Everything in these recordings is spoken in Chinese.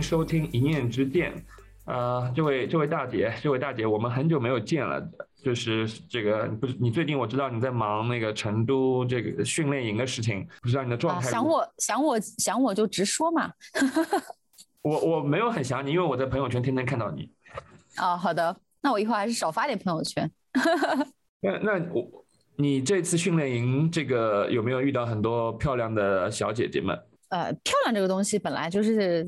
收听一念之见。呃，这位这位大姐，这位大姐，我们很久没有见了。就是这个，不是你最近我知道你在忙那个成都这个训练营的事情，不知道你的状态。想我想我想我就直说嘛。我我没有很想你，因为我在朋友圈天天看到你。啊，好的，那我以后还是少发点朋友圈。那那我你这次训练营这个有没有遇到很多漂亮的小姐姐们？呃，漂亮这个东西本来就是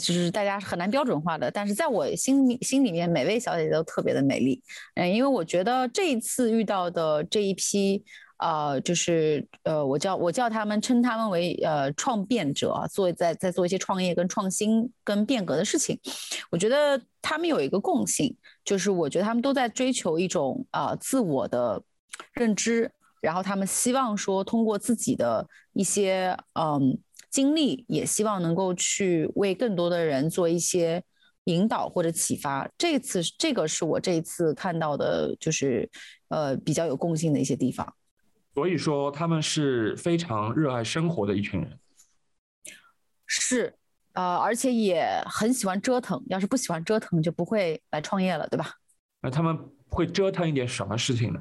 就是大家很难标准化的，但是在我心里心里面，每位小姐姐都特别的美丽。嗯，因为我觉得这一次遇到的这一批，呃，就是呃，我叫我叫他们称他们为呃创变者，做在在做一些创业跟创新跟变革的事情。我觉得他们有一个共性，就是我觉得他们都在追求一种啊自我的认知，然后他们希望说通过自己的一些嗯。经历也希望能够去为更多的人做一些引导或者启发。这次这个是我这一次看到的，就是呃比较有共性的一些地方。所以说他们是非常热爱生活的一群人。是，呃，而且也很喜欢折腾。要是不喜欢折腾，就不会来创业了，对吧？那他们会折腾一点什么事情呢？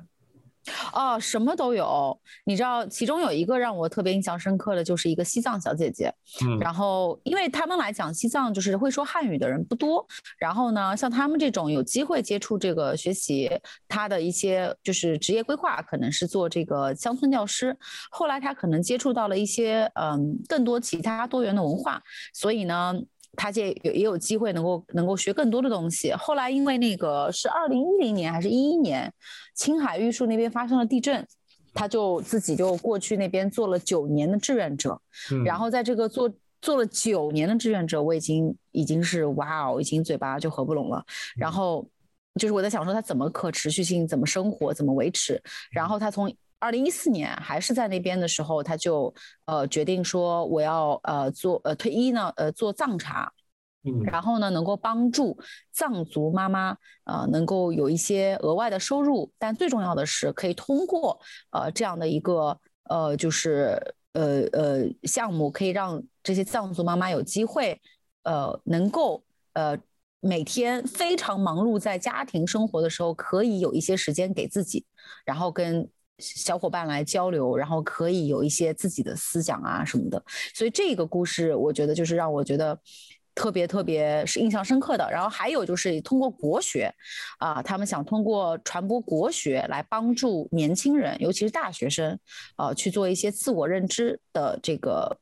哦，什么都有。你知道，其中有一个让我特别印象深刻的就是一个西藏小姐姐。嗯，然后因为他们来讲，西藏就是会说汉语的人不多。然后呢，像他们这种有机会接触这个学习，他的一些就是职业规划，可能是做这个乡村教师。后来他可能接触到了一些嗯更多其他多元的文化，所以呢。他这有也有机会能够能够学更多的东西。后来因为那个是二零一零年还是一一年，青海玉树那边发生了地震，他就自己就过去那边做了九年的志愿者。然后在这个做做了九年的志愿者，我已经已经是哇哦，已经嘴巴就合不拢了。然后就是我在想说他怎么可持续性，怎么生活，怎么维持。然后他从二零一四年还是在那边的时候，他就呃决定说我要呃做呃退役呢呃做藏茶，然后呢能够帮助藏族妈妈呃能够有一些额外的收入，但最重要的是可以通过呃这样的一个呃就是呃呃项目，可以让这些藏族妈妈有机会呃能够呃每天非常忙碌在家庭生活的时候，可以有一些时间给自己，然后跟。小伙伴来交流，然后可以有一些自己的思想啊什么的，所以这个故事我觉得就是让我觉得特别特别是印象深刻的。然后还有就是通过国学啊，他们想通过传播国学来帮助年轻人，尤其是大学生，呃，去做一些自我认知的这个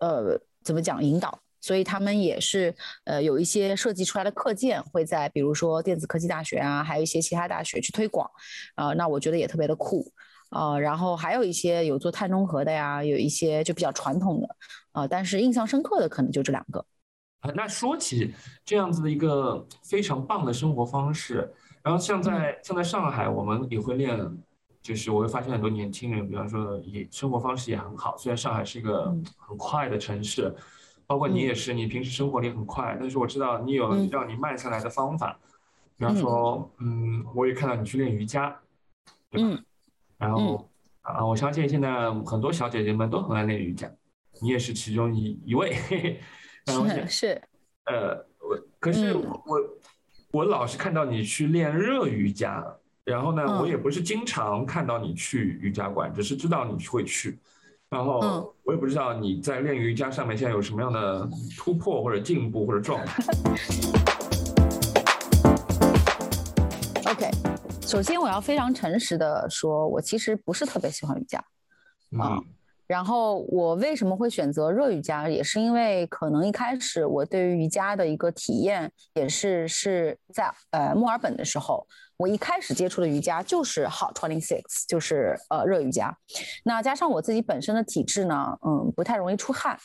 呃怎么讲引导。所以他们也是，呃，有一些设计出来的课件会在，比如说电子科技大学啊，还有一些其他大学去推广，啊，那我觉得也特别的酷，啊，然后还有一些有做碳中和的呀，有一些就比较传统的，啊，但是印象深刻的可能就这两个。啊，那说起这样子的一个非常棒的生活方式，然后像在像在上海，我们也会练，就是我会发现很多年轻人，比方说也生活方式也很好，虽然上海是一个很快的城市。包括你也是，你平时生活里很快，但是我知道你有让你慢下来的方法。比方说，嗯，我也看到你去练瑜伽，对吧？然后啊，我相信现在很多小姐姐们都很爱练瑜伽，你也是其中一一位。是是。呃，我可是我我老是看到你去练热瑜伽，然后呢，我也不是经常看到你去瑜伽馆，只是知道你会去。然后我也不知道你在练瑜伽上面现在有什么样的突破或者进步或者状态。OK，首先我要非常诚实的说，我其实不是特别喜欢瑜伽啊。然后我为什么会选择热瑜伽，也是因为可能一开始我对于瑜伽的一个体验也是是在呃墨尔本的时候。我一开始接触的瑜伽就是 Hot Twenty Six，就是呃热瑜伽。那加上我自己本身的体质呢，嗯，不太容易出汗，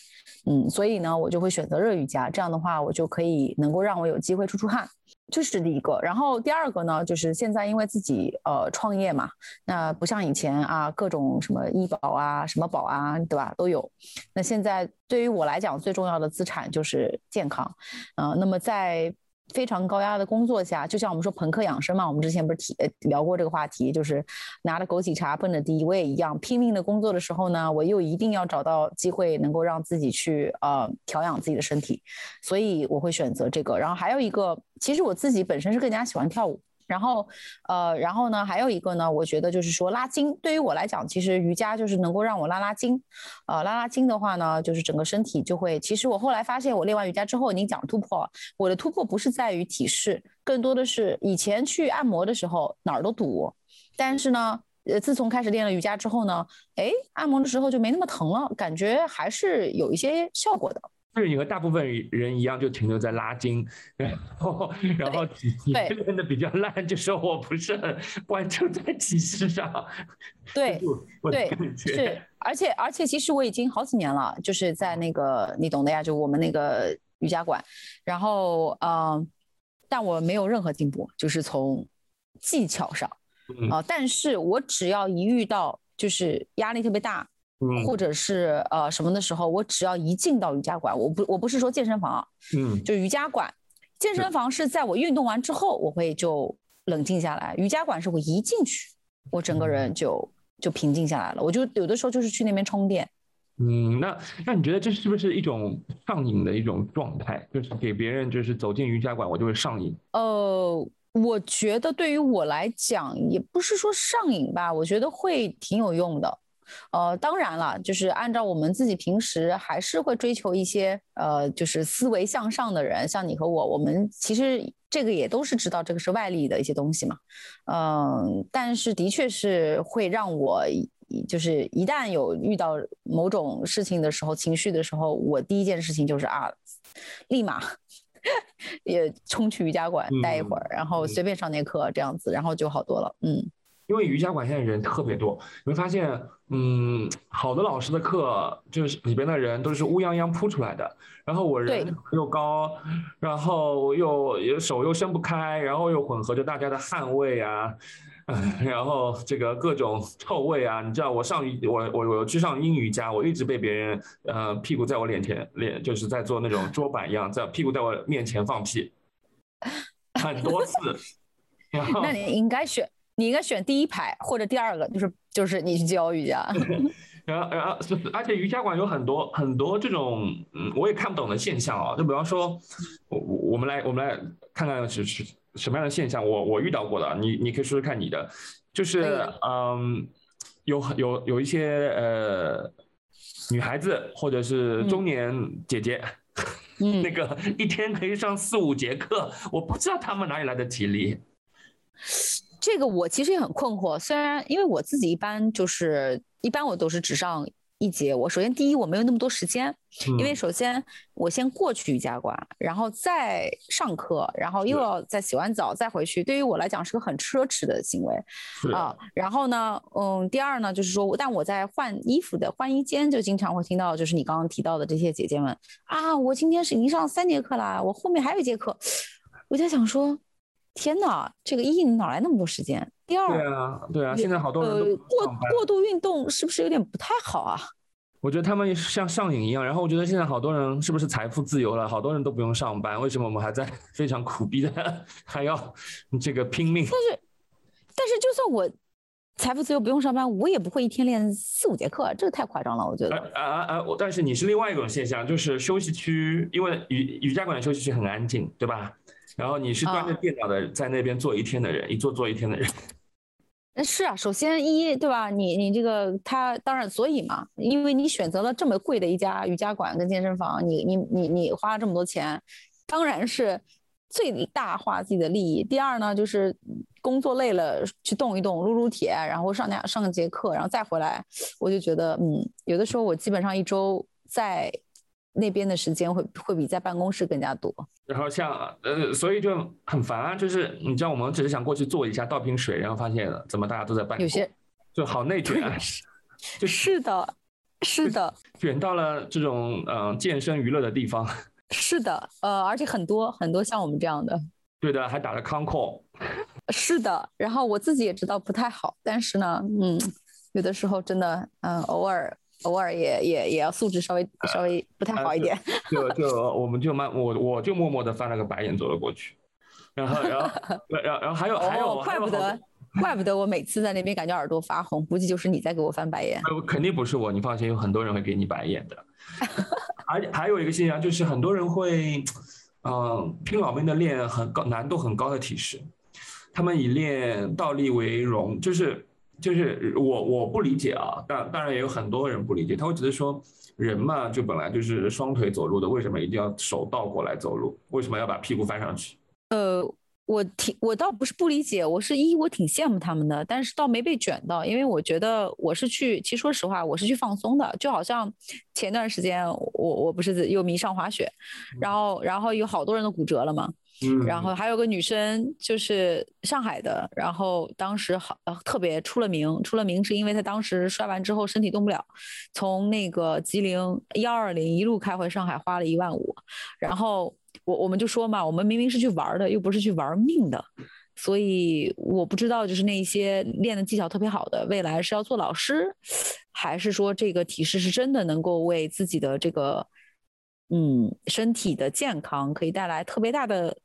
嗯，所以呢，我就会选择热瑜伽。这样的话，我就可以能够让我有机会出出汗，这是第一个。然后第二个呢，就是现在因为自己呃创业嘛，那不像以前啊，各种什么医保啊、什么保啊，对吧，都有。那现在对于我来讲，最重要的资产就是健康，呃，那么在非常高压的工作下，就像我们说朋克养生嘛，我们之前不是提聊过这个话题，就是拿着枸杞茶奔着第一位一样，拼命的工作的时候呢，我又一定要找到机会能够让自己去呃调养自己的身体，所以我会选择这个。然后还有一个，其实我自己本身是更加喜欢跳舞。然后，呃，然后呢，还有一个呢，我觉得就是说拉筋，对于我来讲，其实瑜伽就是能够让我拉拉筋，呃，拉拉筋的话呢，就是整个身体就会。其实我后来发现，我练完瑜伽之后，你讲突破，我的突破不是在于体式，更多的是以前去按摩的时候哪儿都堵，但是呢，呃，自从开始练了瑜伽之后呢，哎，按摩的时候就没那么疼了，感觉还是有一些效果的。就是你和大部分人一样，就停留在拉筋，然后 然后你练的比较烂，就说我不是很关注在体式上。对对是，而且而且其实我已经好几年了，就是在那个你懂的呀，就我们那个瑜伽馆，然后嗯，但我没有任何进步，就是从技巧上啊，但是我只要一遇到就是压力特别大。或者是呃什么的时候，我只要一进到瑜伽馆，我不我不是说健身房啊，嗯，就瑜伽馆，健身房是在我运动完之后，我会就冷静下来，瑜伽馆是我一进去，我整个人就就平静下来了，我就有的时候就是去那边充电。嗯，那那你觉得这是不是一种上瘾的一种状态？就是给别人就是走进瑜伽馆，我就会上瘾？呃，我觉得对于我来讲，也不是说上瘾吧，我觉得会挺有用的。呃，当然了，就是按照我们自己平时还是会追求一些呃，就是思维向上的人，像你和我，我们其实这个也都是知道这个是外力的一些东西嘛，嗯，但是的确是会让我，就是一旦有遇到某种事情的时候，情绪的时候，我第一件事情就是啊，立马 也冲去瑜伽馆待一会儿，然后随便上节课这样子，然后就好多了，嗯。因为瑜伽馆现在人特别多，你会发现，嗯，好的老师的课就是里边的人都是乌泱泱扑出来的。然后我人又高，然后又手又伸不开，然后又混合着大家的汗味啊，然后这个各种臭味啊。你知道我上我我我去上英语家，我一直被别人呃屁股在我脸前脸就是在做那种桌板一样，在屁股在我面前放屁，很多次。那你应该选。你应该选第一排或者第二个，就是就是你去教瑜伽。然后然后，而且瑜伽馆有很多很多这种嗯，我也看不懂的现象啊。就比方说，我我们来我们来看看是是什么样的现象，我我遇到过的，你你可以说说看你的，就是嗯，有有有一些呃女孩子或者是中年姐姐，那个一天可以上四五节课，我不知道他们哪里来的体力。这个我其实也很困惑，虽然因为我自己一般就是一般我都是只上一节。我首先第一我没有那么多时间，因为首先我先过去瑜伽馆，然后再上课，然后又要再洗完澡再回去，对于我来讲是个很奢侈的行为啊。然后呢，嗯，第二呢就是说，但我在换衣服的换衣间就经常会听到，就是你刚刚提到的这些姐姐们啊，我今天是已经上三节课啦，我后面还有一节课，我在想说。天哪，这个一你哪来那么多时间？第二，对啊，对啊，现在好多人都过过度运动，是不是有点不太好啊？我觉得他们像上瘾一样，然后我觉得现在好多人是不是财富自由了？好多人都不用上班，为什么我们还在 非常苦逼的还要 这个拼命？但是，但是就算我财富自由不用上班，我也不会一天练四五节课，这个太夸张了，我觉得。啊啊啊！但是你是另外一种现象，就是休息区，因为瑜瑜伽馆的休息区很安静，对吧？然后你是端着电脑的，在那边坐一天的人，一坐坐一天的人。那是啊，首先一对吧？你你这个他当然所以嘛，因为你选择了这么贵的一家瑜伽馆跟健身房，你你你你花了这么多钱，当然是最大化自己的利益。第二呢，就是工作累了去动一动，撸撸铁，然后上两上节课，然后再回来，我就觉得嗯，有的时候我基本上一周在。那边的时间会会比在办公室更加多，然后像呃，所以就很烦啊，就是你知道，我们只是想过去坐一下，倒瓶水，然后发现怎么大家都在办公，有些就好内卷，就 是的，是的，卷到了这种嗯健身娱乐的地方，是的，呃，而且很多很多像我们这样的，对的，还打了 con call，是的，然后我自己也知道不太好，但是呢，嗯，有的时候真的，嗯，偶尔。偶尔也也也要素质稍微稍微不太好一点，就就我们就慢我我就默默的翻了个白眼走了过去。然后然后 然后然后还有还有，怪不得怪不得我每次在那边感觉耳朵发红，估计就是你在给我翻白眼。肯定不是我，你放心，有很多人会给你白眼的。而且还有一个现象就是很多人会，嗯，拼老命的练很高难度很高的体式，他们以练倒立为荣，就是就是我我不理解啊，当当然也有很多人不理解，他会觉得说人嘛就本来就是双腿走路的，为什么一定要手倒过来走路？为什么要把屁股翻上去？呃。我挺，我倒不是不理解，我是一，我挺羡慕他们的，但是倒没被卷到，因为我觉得我是去，其实说实话，我是去放松的，就好像前段时间我我不是又迷上滑雪，然后然后有好多人都骨折了嘛，然后还有个女生就是上海的，然后当时好特别出了名，出了名是因为她当时摔完之后身体动不了，从那个吉林幺二零一路开回上海花了一万五，然后。我我们就说嘛，我们明明是去玩的，又不是去玩命的，所以我不知道，就是那些练的技巧特别好的，未来是要做老师，还是说这个体式是真的能够为自己的这个嗯身体的健康可以带来特别大的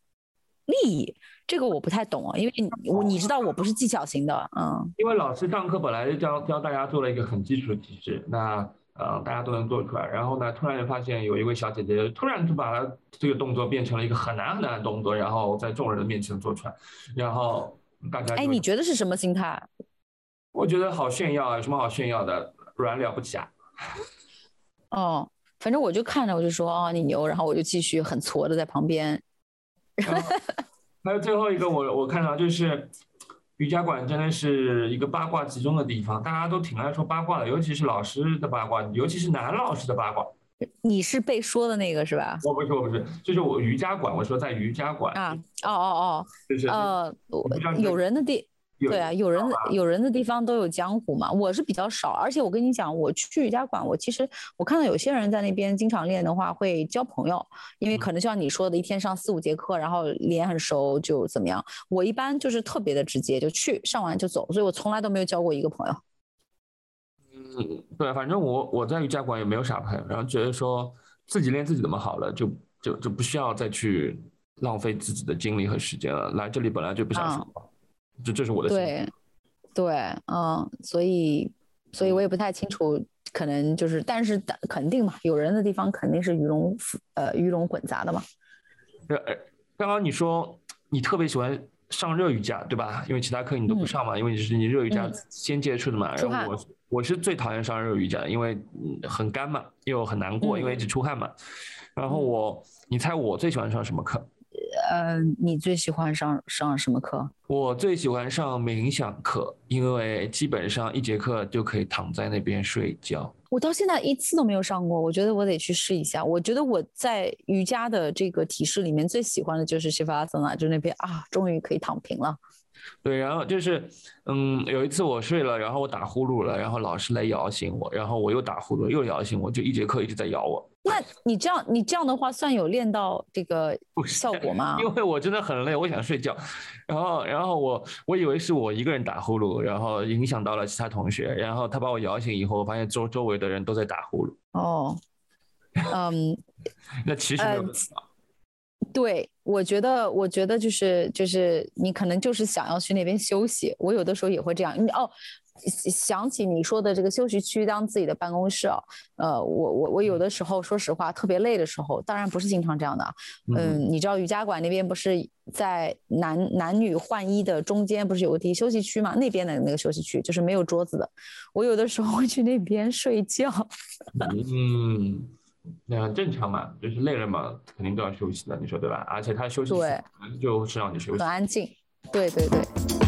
利益？这个我不太懂啊，因为你我你知道我不是技巧型的，嗯，因为老师上课本来就教教大家做了一个很基础的体式，那。呃，大家都能做出来。然后呢，突然就发现有一位小姐姐，突然就把她这个动作变成了一个很难很难的动作，然后在众人的面前做出来。然后大家，哎，你觉得是什么心态？我觉得好炫耀啊！有什么好炫耀的？软了不起啊！哦，反正我就看着，我就说哦，你牛。然后我就继续很挫的在旁边。还有最后一个，我我看到就是。瑜伽馆真的是一个八卦集中的地方，大家都挺爱说八卦的，尤其是老师的八卦，尤其是男老师的八卦。你是被说的那个是吧？我不是，我不是，就是我瑜伽馆，我说在瑜伽馆啊，哦哦哦，就是呃，有人的地。对啊，有人有人的地方都有江湖嘛。我是比较少，而且我跟你讲，我去瑜伽馆，我其实我看到有些人在那边经常练的话，会交朋友，因为可能像你说的，一天上四五节课，然后脸很熟就怎么样。我一般就是特别的直接，就去上完就走，所以我从来都没有交过一个朋友。嗯，对，反正我我在瑜伽馆也没有啥朋友，然后觉得说自己练自己怎么好了，就就就不需要再去浪费自己的精力和时间了。来这里本来就不想说。这这是我的对，对，嗯，所以，所以我也不太清楚，可能就是，但是肯定嘛，有人的地方肯定是鱼龙呃鱼龙混杂的嘛。呃，刚刚你说你特别喜欢上热瑜伽，对吧？因为其他课你都不上嘛，因为你是你热瑜伽先接触的嘛。然后我我是最讨厌上热瑜伽，因为很干嘛，又很难过，因为一直出汗嘛。然后我，你猜我最喜欢上什么课？呃，你最喜欢上上什么课？我最喜欢上冥想课，因为基本上一节课就可以躺在那边睡觉。我到现在一次都没有上过，我觉得我得去试一下。我觉得我在瑜伽的这个体式里面最喜欢的就是西法阿桑纳，就那边啊，终于可以躺平了。对，然后就是，嗯，有一次我睡了，然后我打呼噜了，然后老师来摇醒我，然后我又打呼噜，又摇醒我，就一节课一直在摇我。那你这样，你这样的话算有练到这个 效果吗？因为我真的很累，我想睡觉，然后，然后我我以为是我一个人打呼噜，然后影响到了其他同学，然后他把我摇醒以后，我发现周周围的人都在打呼噜。哦，嗯，那其实没有。对，我觉得，我觉得就是就是你可能就是想要去那边休息。我有的时候也会这样。你哦，想起你说的这个休息区当自己的办公室哦。呃，我我我有的时候说实话特别累的时候，当然不是经常这样的。嗯，你知道瑜伽馆那边不是在男男女换衣的中间不是有个地休息区嘛？那边的那个休息区就是没有桌子的。我有的时候会去那边睡觉。嗯。那很正常嘛，就是累了嘛，肯定都要休息的，你说对吧？而且他休息对，就是让你休息，很安静。对对对。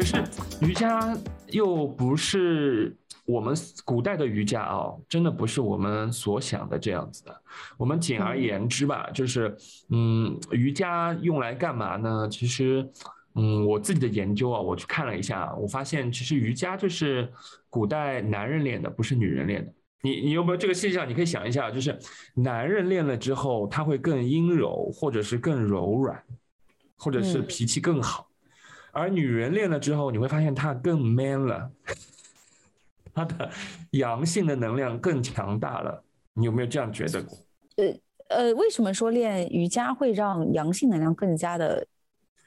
可是瑜伽又不是我们古代的瑜伽啊，真的不是我们所想的这样子的。我们简而言之吧，就是嗯，瑜伽用来干嘛呢？其实。嗯，我自己的研究啊，我去看了一下，我发现其实瑜伽就是古代男人练的，不是女人练的。你你有没有这个现象？你可以想一下，就是男人练了之后，他会更阴柔，或者是更柔软，或者是脾气更好；而女人练了之后，你会发现她更 man 了，她的阳性的能量更强大了。你有没有这样觉得？呃呃，为什么说练瑜伽会让阳性能量更加的，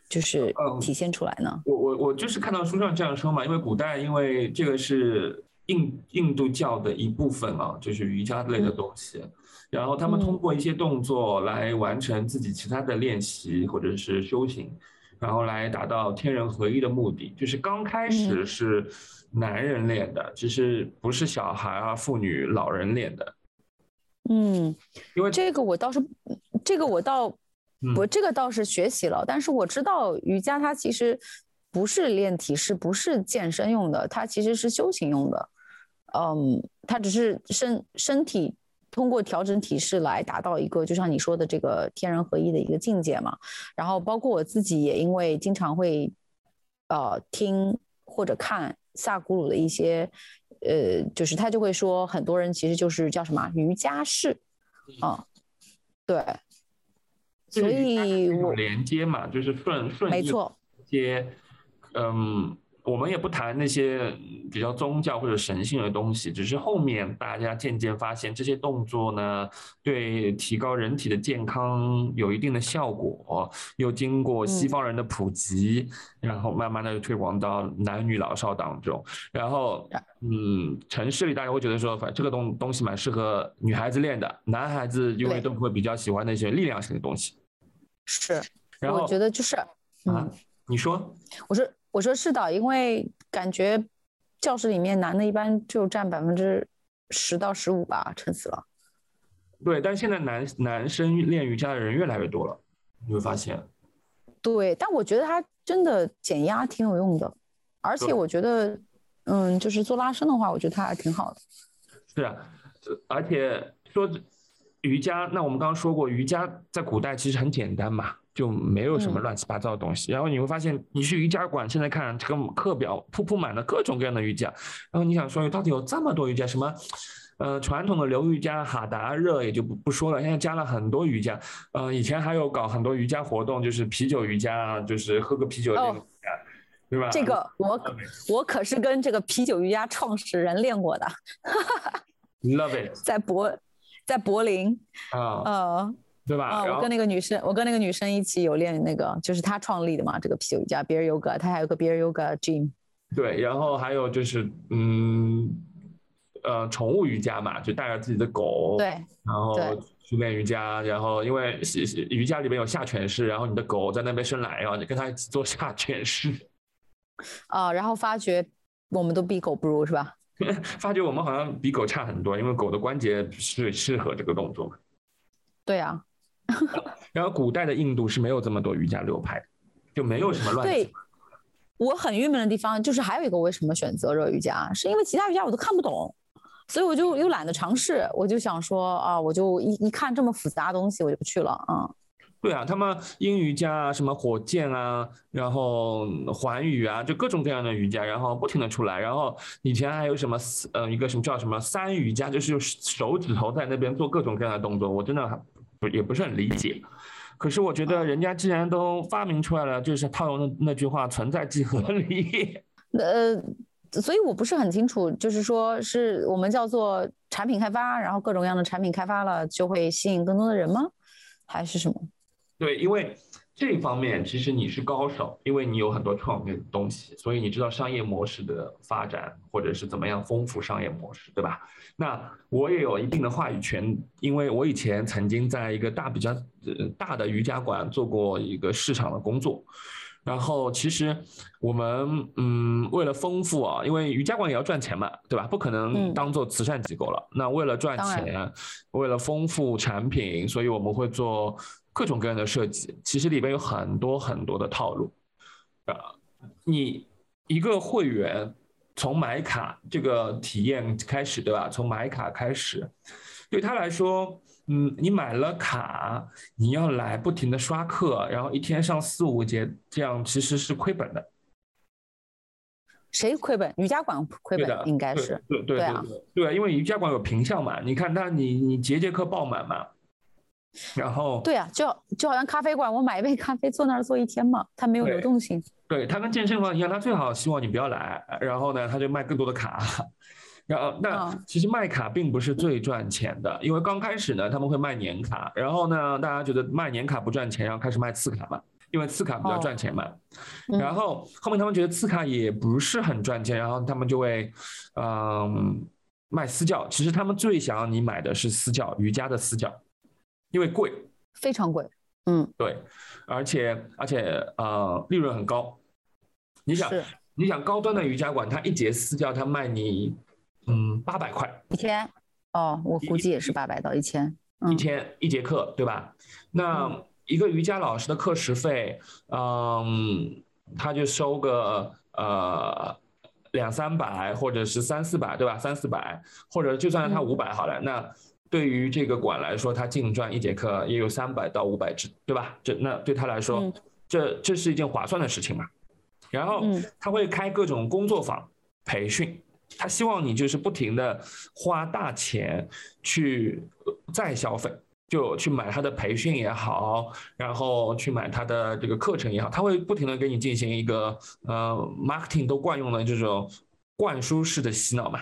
就是体现出来呢？我我我就是看到书上这样说嘛，因为古代因为这个是印印度教的一部分啊，就是瑜伽类的东西，然后他们通过一些动作来完成自己其他的练习或者是修行，然后来达到天人合一的目的。就是刚开始是男人练的，其实不是小孩啊、妇女、老人练的。嗯，因为这个我倒是，这个我倒，我这个倒是学习了，但是我知道瑜伽它其实不是练体式，不是健身用的，它其实是修行用的。嗯，它只是身身体通过调整体式来达到一个，就像你说的这个天人合一的一个境界嘛。然后包括我自己也因为经常会，呃，听或者看萨古鲁的一些。呃，就是他就会说，很多人其实就是叫什么瑜伽式，啊，对，所以我连接嘛，就是顺顺没错接，嗯。我们也不谈那些比较宗教或者神性的东西，只是后面大家渐渐发现这些动作呢，对提高人体的健康有一定的效果，又经过西方人的普及，然后慢慢的推广到男女老少当中。然后，嗯，城市里大家会觉得说，反正这个东东西蛮适合女孩子练的，男孩子因为都会比较喜欢那些力量型的东西。是，然后我觉得就是，啊，你说，我说。我说是的，因为感觉教室里面男的一般就占百分之十到十五吧，撑死了。对，但是现在男男生练瑜伽的人越来越多了，你会发现。对，但我觉得他真的减压挺有用的，而且我觉得，嗯，就是做拉伸的话，我觉得他还挺好的。是啊，而且说瑜伽，那我们刚刚说过，瑜伽在古代其实很简单嘛。就没有什么乱七八糟的东西，然后你会发现，你去瑜伽馆，现在看这个课表铺铺满了各种各样的瑜伽，然后你想说，到底有这么多瑜伽？什么，呃，传统的流瑜伽、哈达热也就不不说了，现在加了很多瑜伽，呃，以前还有搞很多瑜伽活动，就是啤酒瑜伽，就是喝个啤酒练瑜伽，对吧？这个我我可是跟这个啤酒瑜伽创始人练过的，Love it，在柏在柏林啊，呃。对吧？啊，我跟那个女生，我跟那个女生一起有练那个，就是她创立的嘛，这个啤酒瑜伽，Beer Yoga，她还有个 Beer Yoga Gym。对，然后还有就是，嗯，呃，宠物瑜伽嘛，就带着自己的狗，对，然后去练瑜伽，然后因为瑜伽里面有下犬式，然后你的狗在那边生奶，然后你跟它一起做下犬式。啊，然后发觉我们都比狗不如，是吧？发觉我们好像比狗差很多，因为狗的关节是适合这个动作。对啊。然后古代的印度是没有这么多瑜伽流派，就没有什么乱。对，我很郁闷的地方就是还有一个为什么选择热瑜伽，是因为其他瑜伽我都看不懂，所以我就又懒得尝试，我就想说啊，我就一一看这么复杂的东西我就不去了啊。对啊，他们阴瑜伽啊，什么火箭啊，然后环宇啊，就各种各样的瑜伽，然后不停的出来。然后以前还有什么呃一个什么叫什么三瑜伽，就是手指头在那边做各种各样的动作，我真的。也不是很理解，可是我觉得人家既然都发明出来了，就是套用那那句话“存在即合理”。呃，所以我不是很清楚，就是说是我们叫做产品开发，然后各种各样的产品开发了，就会吸引更多的人吗？还是什么？对，因为。这方面其实你是高手，因为你有很多创业的东西，所以你知道商业模式的发展，或者是怎么样丰富商业模式，对吧？那我也有一定的话语权，因为我以前曾经在一个大比较呃大的瑜伽馆做过一个市场的工作，然后其实我们嗯为了丰富啊，因为瑜伽馆也要赚钱嘛，对吧？不可能当做慈善机构了。那为了赚钱，为了丰富产品，所以我们会做。各种各样的设计，其实里边有很多很多的套路，啊，你一个会员从买卡这个体验开始，对吧？从买卡开始，对他来说，嗯，你买了卡，你要来不停的刷课，然后一天上四五节，这样其实是亏本的。谁亏本？瑜伽馆亏本，应该是对对对啊，对，因为瑜伽馆有平效嘛，你看他你你节节课爆满嘛。然后对啊，就就好像咖啡馆，我买一杯咖啡坐那儿坐一天嘛，它没有流动性。对，它跟健身房一样，它最好希望你不要来，然后呢，他就卖更多的卡，然后那其实卖卡并不是最赚钱的，因为刚开始呢他们会卖年卡，然后呢大家觉得卖年卡不赚钱，然后开始卖次卡嘛，因为次卡比较赚钱嘛。然后后面他们觉得次卡也不是很赚钱，然后他们就会嗯卖私教。其实他们最想要你买的是私教，瑜伽的私教，因为贵，非常贵。嗯，对，而且而且呃利润很高。你想你想高端的瑜伽馆，它一节私教他卖你。嗯，八百块一千哦，我估计也是八百到一千，一千一节课对吧？那一个瑜伽老师的课时费，嗯，他就收个呃两三百或者是三四百对吧？三四百或者就算他五百好了，那对于这个馆来说，他净赚一节课也有三百到五百之对吧？这那对他来说，这这是一件划算的事情嘛？然后他会开各种工作坊培训。他希望你就是不停的花大钱去再消费，就去买他的培训也好，然后去买他的这个课程也好，他会不停的给你进行一个呃 marketing 都惯用的这种灌输式的洗脑嘛。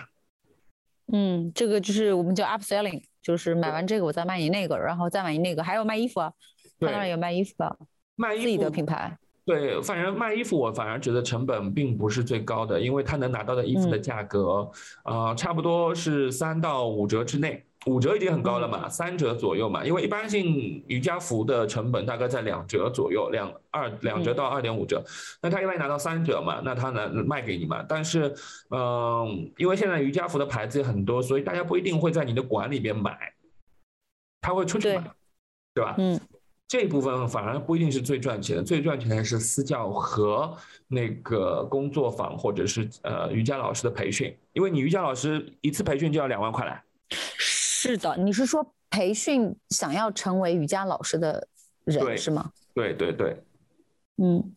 嗯，这个就是我们叫 upselling，就是买完这个我再卖你那个，然后再买你那个，还有卖衣服啊，他那儿有卖衣服的，卖衣服自己的品牌。对，反正卖衣服，我反而觉得成本并不是最高的，因为他能拿到的衣服的价格，呃，差不多是三到五折之内，五折已经很高了嘛，三折左右嘛，因为一般性瑜伽服的成本大概在两折左右，两二两折到二点五折，那他一般拿到三折嘛，那他能卖给你嘛？但是，嗯，因为现在瑜伽服的牌子也很多，所以大家不一定会在你的馆里边买，他会出去买，对吧？嗯。这部分反而不一定是最赚钱的，最赚钱的是私教和那个工作坊或者是呃瑜伽老师的培训，因为你瑜伽老师一次培训就要两万块来。是的，你是说培训想要成为瑜伽老师的人是吗？对对对，嗯，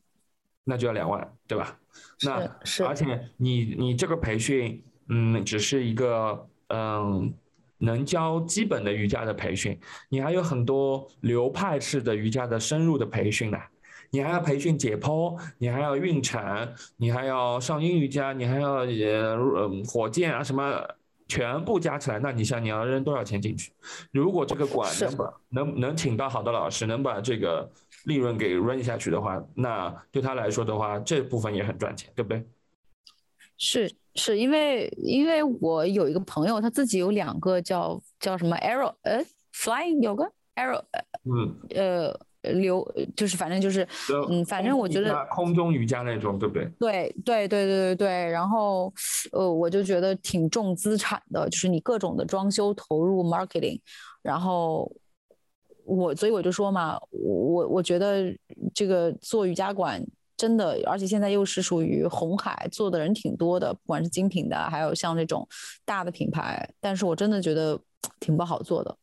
那就要两万，对吧？那是，而且你你这个培训，嗯，只是一个嗯。能教基本的瑜伽的培训，你还有很多流派式的瑜伽的深入的培训呢。你还要培训解剖，你还要孕产，你还要上阴瑜伽，你还要呃火箭啊什么，全部加起来，那你想你要扔多少钱进去？如果这个馆能把能能请到好的老师，能把这个利润给 run 下去的话，那对他来说的话，这部分也很赚钱，对不对？是。是因为因为我有一个朋友，他自己有两个叫叫什么 arrow，呃，flying 有个 arrow，嗯，呃，流就是反正就是，嗯，反正我觉得空中瑜伽那种，对不对？对对对对对对。然后，呃，我就觉得挺重资产的，就是你各种的装修投入 marketing，然后我所以我就说嘛，我我觉得这个做瑜伽馆。真的，而且现在又是属于红海，做的人挺多的，不管是精品的，还有像那种大的品牌。但是我真的觉得挺不好做的。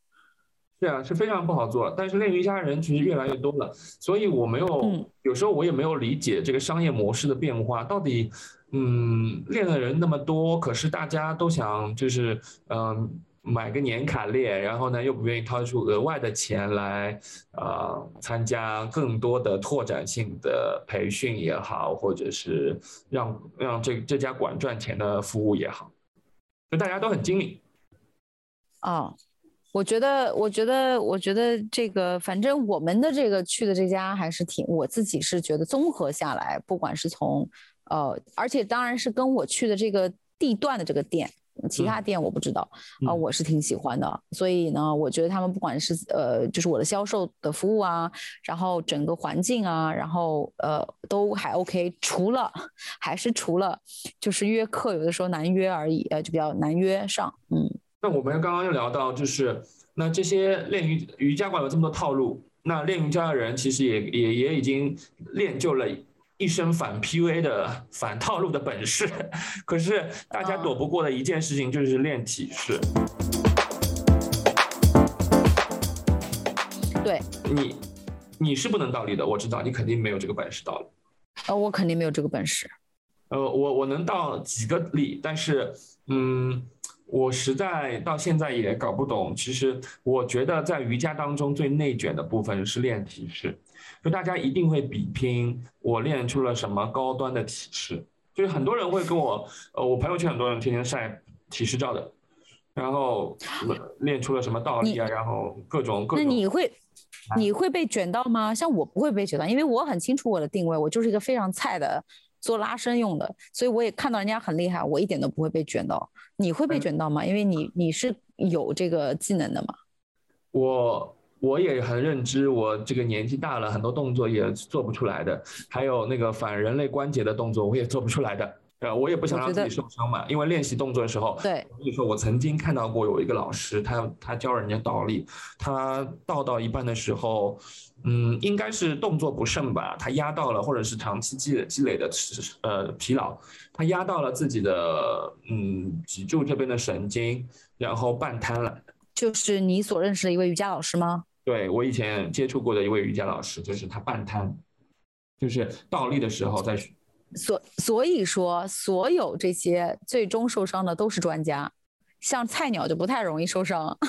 是啊，是非常不好做。但是练瑜伽人其实越来越多了，所以我没有，有时候我也没有理解这个商业模式的变化。到底，嗯，练的人那么多，可是大家都想就是，嗯。买个年卡练，然后呢又不愿意掏出额外的钱来，呃，参加更多的拓展性的培训也好，或者是让让这这家馆赚钱的服务也好，就大家都很精明。哦，我觉得，我觉得，我觉得这个，反正我们的这个去的这家还是挺，我自己是觉得综合下来，不管是从，呃，而且当然是跟我去的这个地段的这个店。其他店我不知道啊，我是挺喜欢的，所以呢，我觉得他们不管是呃，就是我的销售的服务啊，然后整个环境啊，然后呃，都还 OK，除了还是除了就是约客有的时候难约而已，呃，就比较难约上。嗯，那我们刚刚又聊到，就是那这些练瑜瑜伽馆有这么多套路，那练瑜伽的人其实也也也已经练就了。一身反 PUA 的反套路的本事，可是大家躲不过的一件事情就是练体式。对你，你是不能倒立的，我知道你肯定没有这个本事倒立。呃，我肯定没有这个本事。呃，我我能倒几个立，但是，嗯，我实在到现在也搞不懂。其实我觉得在瑜伽当中最内卷的部分是练体式。就大家一定会比拼，我练出了什么高端的体式。就是很多人会跟我，呃，我朋友圈很多人天天晒体式照的，然后练出了什么倒立啊，然后各种各种。那你会你会被卷到吗？像我不会被卷到，因为我很清楚我的定位，我就是一个非常菜的做拉伸用的，所以我也看到人家很厉害，我一点都不会被卷到。你会被卷到吗？因为你你是有这个技能的嘛。我。我也很认知，我这个年纪大了，很多动作也做不出来的，还有那个反人类关节的动作，我也做不出来的。呃，我也不想让自己受伤嘛，因为练习动作的时候，对，所以说我曾经看到过有一个老师，他他教人家倒立，他倒到一半的时候，嗯，应该是动作不慎吧，他压到了，或者是长期积累积累的呃疲劳，他压到了自己的嗯脊柱这边的神经，然后半瘫了。就是你所认识的一位瑜伽老师吗？对我以前接触过的一位瑜伽老师，就是他半瘫，就是倒立的时候在。所所以说，所有这些最终受伤的都是专家，像菜鸟就不太容易受伤。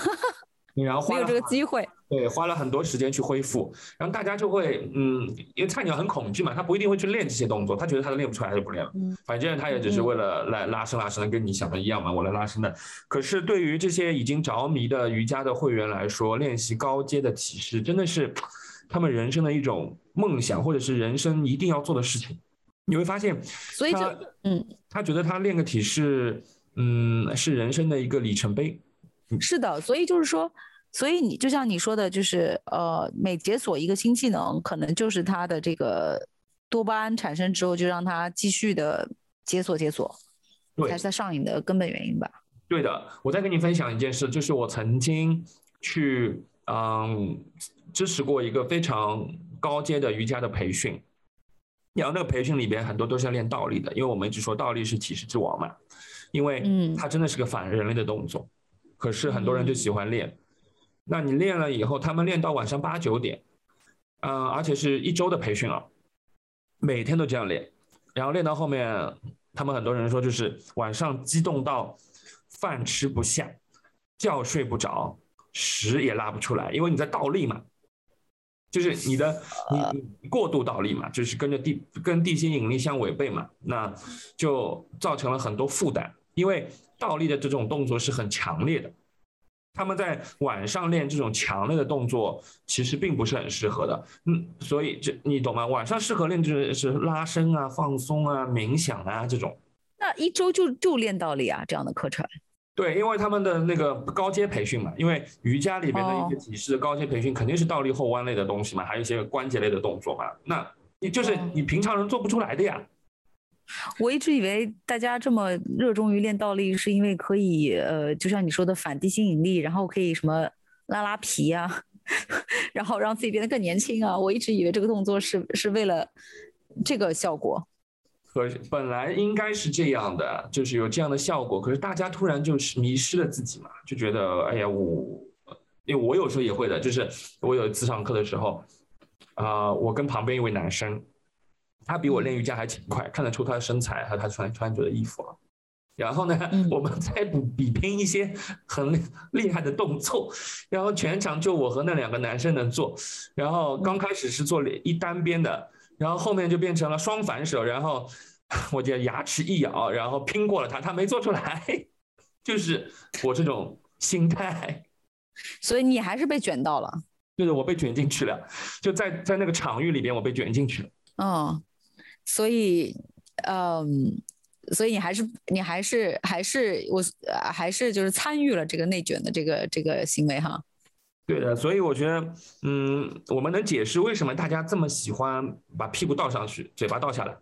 你然后没有这个机会，对，花了很多时间去恢复，然后大家就会，嗯，因为菜鸟很恐惧嘛，他不一定会去练这些动作，他觉得他都练不出来，他就不练了。嗯，反正他也只是为了来拉伸拉伸，跟你想的一样嘛，我来拉伸的。可是对于这些已经着迷的瑜伽的会员来说，练习高阶的体式真的是他们人生的一种梦想，或者是人生一定要做的事情。你会发现，所以就，嗯，他觉得他练个体式，嗯，是人生的一个里程碑。是的，所以就是说，所以你就像你说的，就是呃，每解锁一个新技能，可能就是他的这个多巴胺产生之后，就让他继续的解锁解锁，才是他上瘾的根本原因吧？对的，我再跟你分享一件事，就是我曾经去嗯支持过一个非常高阶的瑜伽的培训，然后那个培训里边很多都是要练倒立的，因为我们一直说倒立是体式之王嘛，因为嗯，它真的是个反人类的动作。可是很多人就喜欢练，那你练了以后，他们练到晚上八九点，嗯，而且是一周的培训啊，每天都这样练，然后练到后面，他们很多人说就是晚上激动到饭吃不下，觉睡不着，屎也拉不出来，因为你在倒立嘛，就是你的你过度倒立嘛，就是跟着地跟地心引力相违背嘛，那就造成了很多负担，因为。倒立的这种动作是很强烈的，他们在晚上练这种强烈的动作，其实并不是很适合的。嗯，所以这你懂吗？晚上适合练就是是拉伸啊、放松啊、冥想啊这种。那一周就就练倒立啊这样的课程？对，因为他们的那个高阶培训嘛，因为瑜伽里面的一些体式高阶培训肯定是倒立后弯类的东西嘛，还有一些关节类的动作嘛，那你就是你平常人做不出来的呀。我一直以为大家这么热衷于练倒立，是因为可以呃，就像你说的反地心引力，然后可以什么拉拉皮啊，然后让自己变得更年轻啊。我一直以为这个动作是是为了这个效果。可本来应该是这样的，就是有这样的效果。可是大家突然就是迷失了自己嘛，就觉得哎呀，我因为我有时候也会的，就是我有一次上课的时候，啊，我跟旁边一位男生。他比我练瑜伽还勤快，看得出他的身材和他穿穿着的衣服。然后呢，我们再比比拼一些很厉害的动作，然后全场就我和那两个男生能做。然后刚开始是做一单边的，然后后面就变成了双反手。然后 我就牙齿一咬，然后拼过了他，他没做出来，就是我这种心态。所以你还是被卷到了。就是我被卷进去了，就在在那个场域里边，我被卷进去了。嗯。所以，嗯，所以你还是你还是还是我还是就是参与了这个内卷的这个这个行为哈。对的，所以我觉得，嗯，我们能解释为什么大家这么喜欢把屁股倒上去，嘴巴倒下来，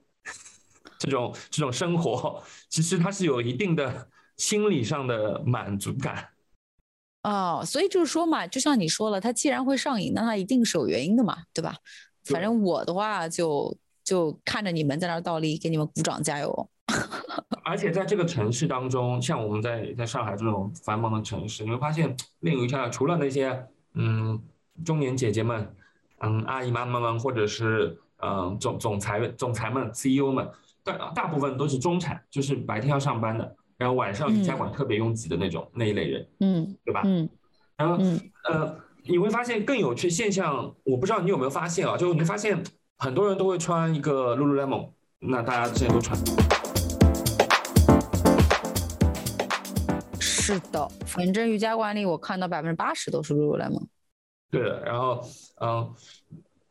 这种这种生活，其实它是有一定的心理上的满足感。哦，所以就是说嘛，就像你说了，它既然会上瘾，那它一定是有原因的嘛，对吧？反正我的话就。就看着你们在那儿倒立，给你们鼓掌加油。而且在这个城市当中，像我们在在上海这种繁忙的城市，你会发现练瑜伽除了那些嗯中年姐姐们、嗯阿姨妈妈们，或者是嗯总总裁总裁们、CEO 们，大大部分都是中产，就是白天要上班的，然后晚上瑜伽馆特别拥挤的那种那一类人，嗯，对吧？嗯，然后呃，你会发现更有趣现象，我不知道你有没有发现啊，就你会发现。很多人都会穿一个 Lululemon，那大家之前都穿。是的，反正瑜伽馆里我看到百分之八十都是 Lululemon。对的，然后嗯，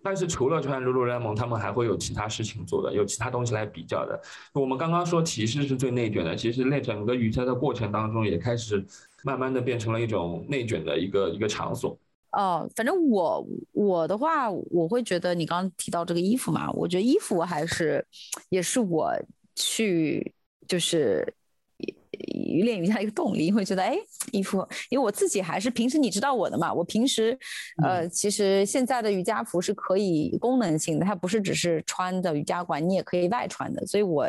但是除了穿 Lululemon，他们还会有其他事情做的，有其他东西来比较的。我们刚刚说提示是最内卷的，其实那整个瑜伽的过程当中也开始慢慢的变成了一种内卷的一个一个场所。哦，反正我我的话，我会觉得你刚刚提到这个衣服嘛，我觉得衣服还是也是我去就是练瑜伽一个动力，会觉得哎，衣服，因为我自己还是平时你知道我的嘛，我平时呃，其实现在的瑜伽服是可以功能性的，它不是只是穿的瑜伽馆，你也可以外穿的，所以我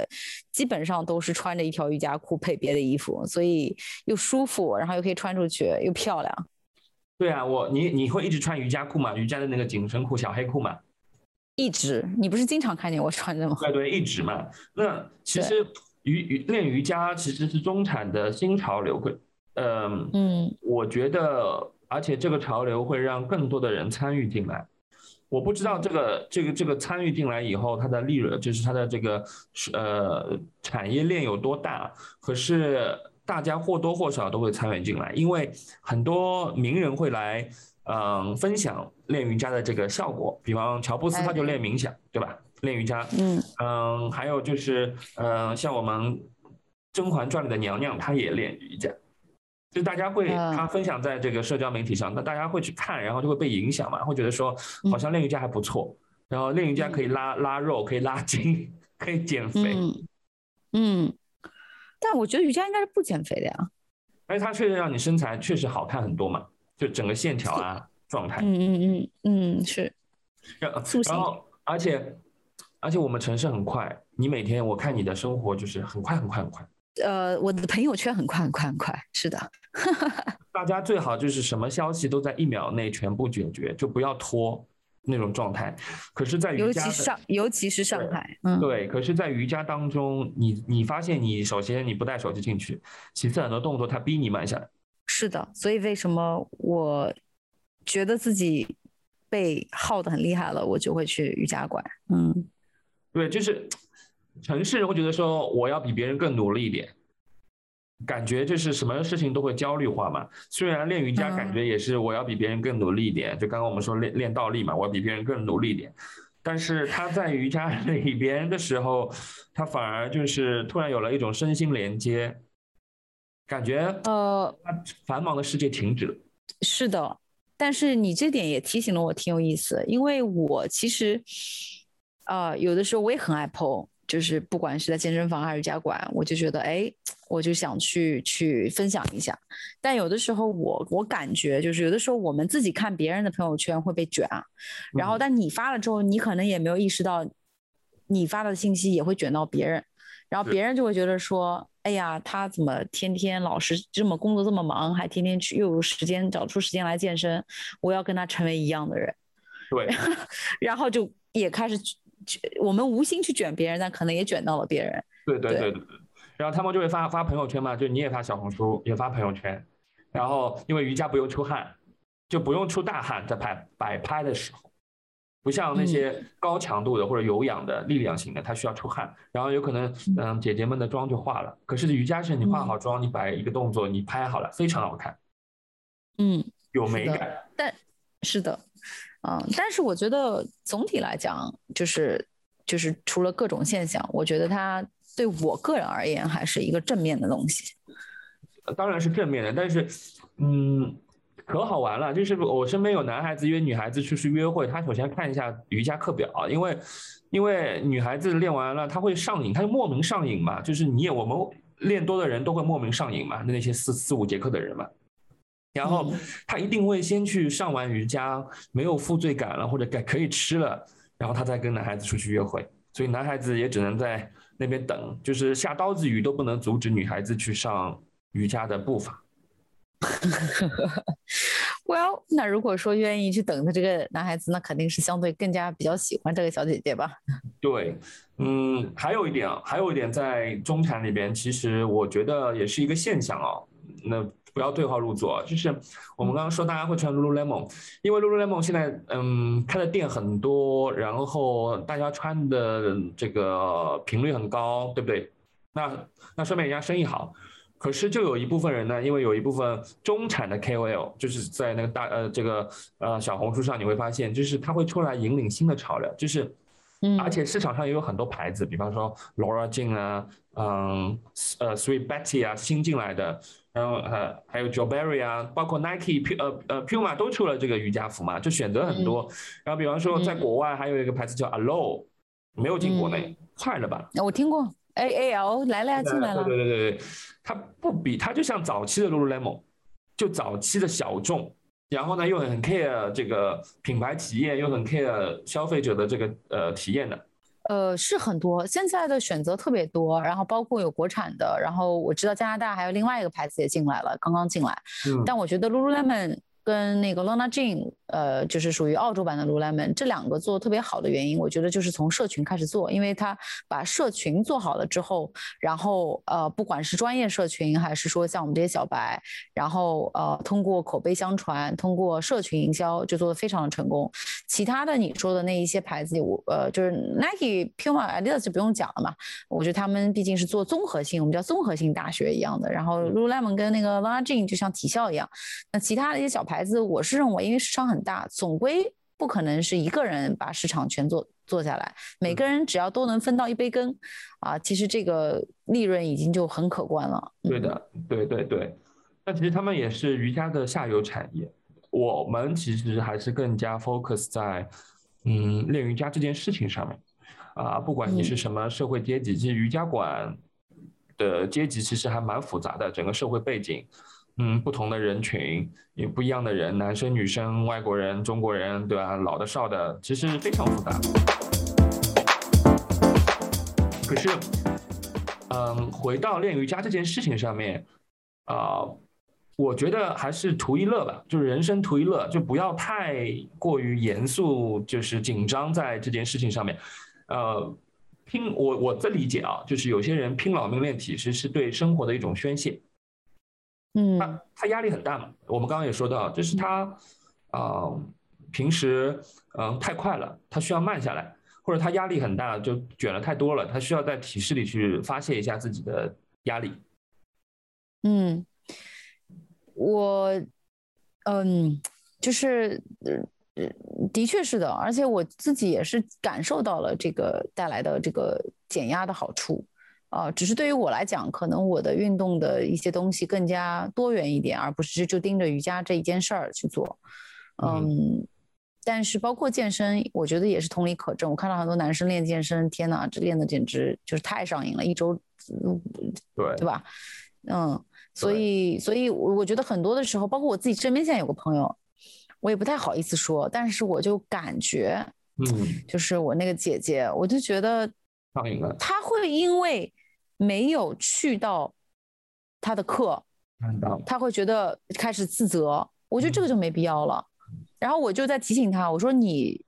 基本上都是穿着一条瑜伽裤配别的衣服，所以又舒服，然后又可以穿出去，又漂亮。对啊，我你你会一直穿瑜伽裤吗？瑜伽的那个紧身裤、小黑裤吗？一直，你不是经常看见我穿的吗？对对，一直嘛。那其实瑜瑜练瑜伽其实是中产的新潮流，会，嗯嗯，我觉得，而且这个潮流会让更多的人参与进来。我不知道这个这个这个参与进来以后，它的利润就是它的这个呃产业链有多大，可是。大家或多或少都会参与进来，因为很多名人会来，嗯，分享练瑜伽的这个效果。比方乔布斯他就练冥想，对吧？练瑜伽，嗯嗯，还有就是，嗯，像我们《甄嬛传》里的娘娘，她也练瑜伽。就大家会他分享在这个社交媒体上，那大家会去看，然后就会被影响嘛，会觉得说好像练瑜伽还不错，然后练瑜伽可以拉拉肉，可以拉筋，可以减肥，嗯。但我觉得瑜伽应该是不减肥的呀，而且它确实让你身材确实好看很多嘛，就整个线条啊状态。嗯嗯嗯嗯是。然后而且而且我们城市很快，你每天我看你的生活就是很快很快很快。呃，我的朋友圈很快很快很快，是的。大家最好就是什么消息都在一秒内全部解决，就不要拖。那种状态，可是，在瑜伽上，尤其是上海，嗯，对，可是，在瑜伽当中，你你发现，你首先你不带手机进去，其次很多动作它逼你慢下来。是的，所以为什么我觉得自己被耗得很厉害了，我就会去瑜伽馆。嗯，对，就是城市人会觉得说，我要比别人更努力一点。感觉就是什么事情都会焦虑化嘛。虽然练瑜伽感觉也是我要比别人更努力一点，就刚刚我们说练练倒立嘛，我要比别人更努力一点。但是他在瑜伽 里边的时候，他反而就是突然有了一种身心连接，感觉呃，繁忙的世界停止了。是的，但是你这点也提醒了我，挺有意思，因为我其实啊，有的时候我也很爱 PO。就是不管是在健身房还是瑜伽馆，我就觉得哎，我就想去去分享一下。但有的时候我我感觉就是有的时候我们自己看别人的朋友圈会被卷啊，然后但你发了之后，你可能也没有意识到，你发的信息也会卷到别人，然后别人就会觉得说，哎呀，他怎么天天老是这么工作这么忙，还天天去又有时间找出时间来健身，我要跟他成为一样的人。对，然后就也开始。我们无心去卷别人，但可能也卷到了别人。对对对对对。然后他们就会发发朋友圈嘛，就你也发小红书，也发朋友圈。然后因为瑜伽不用出汗，就不用出大汗，在摆摆拍的时候，不像那些高强度的或者有氧的力量型的，它需要出汗。然后有可能嗯，姐姐们的妆就化了。可是瑜伽是你化好妆，你摆一个动作，你拍好了，非常好看。嗯，有美感。但是的。嗯，但是我觉得总体来讲，就是就是除了各种现象，我觉得它对我个人而言还是一个正面的东西。当然是正面的，但是嗯，可好玩了。就是我身边有男孩子约女孩子出去约会，他首先看一下瑜伽课表，因为因为女孩子练完了，她会上瘾，她就莫名上瘾嘛。就是你也我们练多的人都会莫名上瘾嘛，那那些四四五节课的人嘛。然后他一定会先去上完瑜伽，没有负罪感了，或者该可以吃了，然后他再跟男孩子出去约会。所以男孩子也只能在那边等，就是下刀子雨都不能阻止女孩子去上瑜伽的步伐。Well，那如果说愿意去等的这个男孩子，那肯定是相对更加比较喜欢这个小姐姐吧？对，嗯，还有一点啊，还有一点在中产里边，其实我觉得也是一个现象哦。那不要对号入座，就是我们刚刚说大家会穿 Lululemon，因为 Lululemon 现在嗯开的店很多，然后大家穿的这个频率很高，对不对？那那说明人家生意好。可是就有一部分人呢，因为有一部分中产的 KOL，就是在那个大呃这个呃小红书上，你会发现，就是他会出来引领新的潮流，就是，嗯，而且市场上也有很多牌子，比方说 Laura Jane 啊，嗯，呃，Sweet Betty 啊，新进来的，然后呃还有 j o b e r r y 啊，包括 Nike、P 呃呃 Puma 都出了这个瑜伽服嘛，就选择很多。然后比方说在国外还有一个牌子叫 Alo，没有进国内，快了吧？我听过。A A L 来了呀，进来了。对对对对，它不比它就像早期的 Lululemon，就早期的小众，然后呢又很 care 这个品牌体验，又很 care 消费者的这个呃体验的。呃，是很多，现在的选择特别多，然后包括有国产的，然后我知道加拿大还有另外一个牌子也进来了，刚刚进来。嗯。但我觉得 Lululemon 跟那个 Lana Jean。呃，就是属于澳洲版的 Lululemon，这两个做特别好的原因，我觉得就是从社群开始做，因为他把社群做好了之后，然后呃，不管是专业社群还是说像我们这些小白，然后呃，通过口碑相传，通过社群营销，就做的非常的成功。其他的你说的那一些牌子，我呃，就是 Nike、Puma、Adidas 就不用讲了嘛，我觉得他们毕竟是做综合性，我们叫综合性大学一样的。然后 Lululemon 跟那个 Lana Jean 就像体校一样，那其他的一些小牌子，我是认为因为市场很。大总归不可能是一个人把市场全做做下来，每个人只要都能分到一杯羹，啊，其实这个利润已经就很可观了。对的，对对对。那其实他们也是瑜伽的下游产业，我们其实还是更加 focus 在嗯练瑜伽这件事情上面啊，不管你是什么社会阶级，其实瑜伽馆的阶级其实还蛮复杂的，整个社会背景。嗯，不同的人群，有不一样的人，男生、女生、外国人、中国人，对吧？老的、少的，其实非常复杂。可是，嗯，回到练瑜伽这件事情上面，啊，我觉得还是图一乐吧，就是人生图一乐，就不要太过于严肃，就是紧张在这件事情上面。呃，拼我我的理解啊，就是有些人拼老命练体，其实是对生活的一种宣泄。嗯，他他压力很大嘛？我们刚刚也说到，就是他啊，平时嗯太快了，他需要慢下来，或者他压力很大，就卷了太多了，他需要在体式里去发泄一下自己的压力。嗯，我嗯，就是呃，的确是的，而且我自己也是感受到了这个带来的这个减压的好处。啊，只是对于我来讲，可能我的运动的一些东西更加多元一点，而不是就盯着瑜伽这一件事儿去做。嗯，但是包括健身，我觉得也是同理可证。我看到很多男生练健身，天哪，这练的简直就是太上瘾了，一周，对对吧？嗯，所以所以我觉得很多的时候，包括我自己身边现在有个朋友，我也不太好意思说，但是我就感觉，嗯，就是我那个姐姐，我就觉得上瘾了，她会因为。没有去到他的课，他会觉得开始自责。我觉得这个就没必要了。然后我就在提醒他，我说你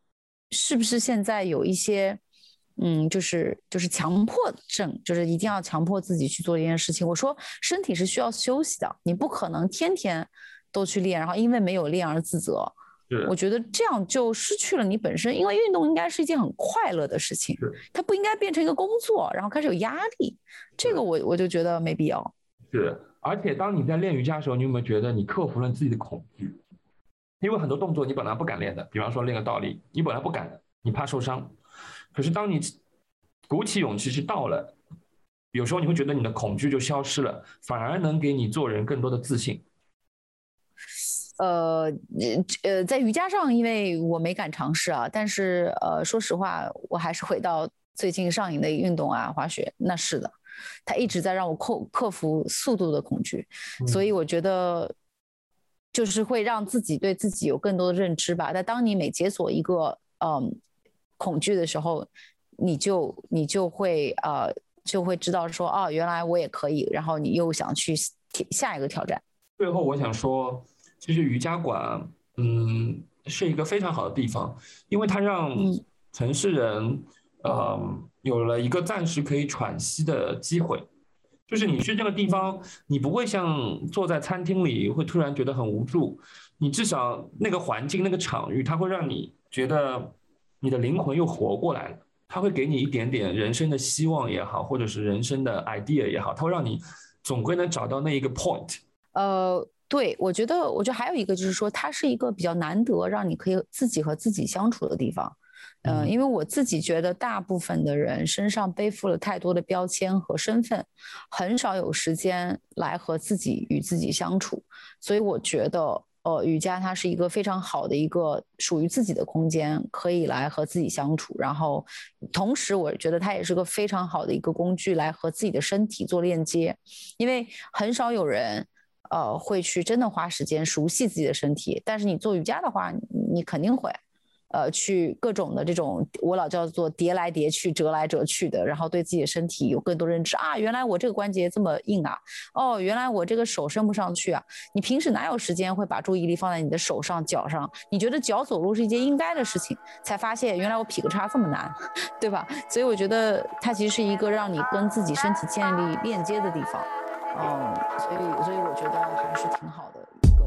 是不是现在有一些，嗯，就是就是强迫症，就是一定要强迫自己去做一件事情。我说身体是需要休息的，你不可能天天都去练，然后因为没有练而自责。我觉得这样就失去了你本身，因为运动应该是一件很快乐的事情，它不应该变成一个工作，然后开始有压力。这个我我就觉得没必要。是，而且当你在练瑜伽的时候，你有没有觉得你克服了自己的恐惧？因为很多动作你本来不敢练的，比方说练个倒立，你本来不敢的，你怕受伤。可是当你鼓起勇气去到了，有时候你会觉得你的恐惧就消失了，反而能给你做人更多的自信。呃，呃，在瑜伽上，因为我没敢尝试啊，但是呃，说实话，我还是回到最近上瘾的运动啊，滑雪。那是的，它一直在让我克克服速度的恐惧，所以我觉得就是会让自己对自己有更多的认知吧。但当你每解锁一个嗯恐惧的时候，你就你就会呃就会知道说，哦，原来我也可以，然后你又想去下一个挑战。最后，我想说。其实瑜伽馆，嗯，是一个非常好的地方，因为它让城市人，呃，有了一个暂时可以喘息的机会。就是你去这个地方，你不会像坐在餐厅里会突然觉得很无助，你至少那个环境、那个场域，它会让你觉得你的灵魂又活过来了。它会给你一点点人生的希望也好，或者是人生的 idea 也好，它会让你总归能找到那一个 point。呃，对，我觉得，我觉得还有一个就是说，它是一个比较难得让你可以自己和自己相处的地方。嗯，因为我自己觉得，大部分的人身上背负了太多的标签和身份，很少有时间来和自己与自己相处。所以我觉得，呃，瑜伽它是一个非常好的一个属于自己的空间，可以来和自己相处。然后，同时我觉得它也是个非常好的一个工具，来和自己的身体做链接。因为很少有人，呃，会去真的花时间熟悉自己的身体。但是你做瑜伽的话，你肯定会。呃，去各种的这种，我老叫做叠来叠去、折来折去的，然后对自己的身体有更多认知啊。原来我这个关节这么硬啊，哦，原来我这个手伸不上去啊。你平时哪有时间会把注意力放在你的手上、脚上？你觉得脚走路是一件应该的事情，才发现原来我劈个叉这么难，对吧？所以我觉得它其实是一个让你跟自己身体建立链接的地方，嗯，所以所以我觉得还是挺好的一个。